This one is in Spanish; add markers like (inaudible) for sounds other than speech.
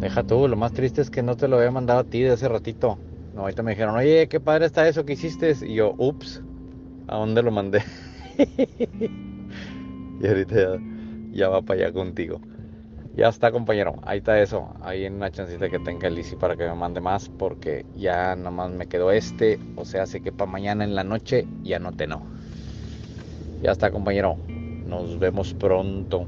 Deja tú, lo más triste es que no te lo había mandado a ti de hace ratito. No, ahorita me dijeron, oye, qué padre está eso que hiciste. Y yo, ups, ¿a dónde lo mandé? (laughs) y ahorita ya, ya va para allá contigo. Ya está, compañero. Ahí está eso. Ahí en una chancita que tenga el para que me mande más. Porque ya nomás me quedó este. O sea, sé que para mañana en la noche ya no te no. Ya está, compañero. Nos vemos pronto.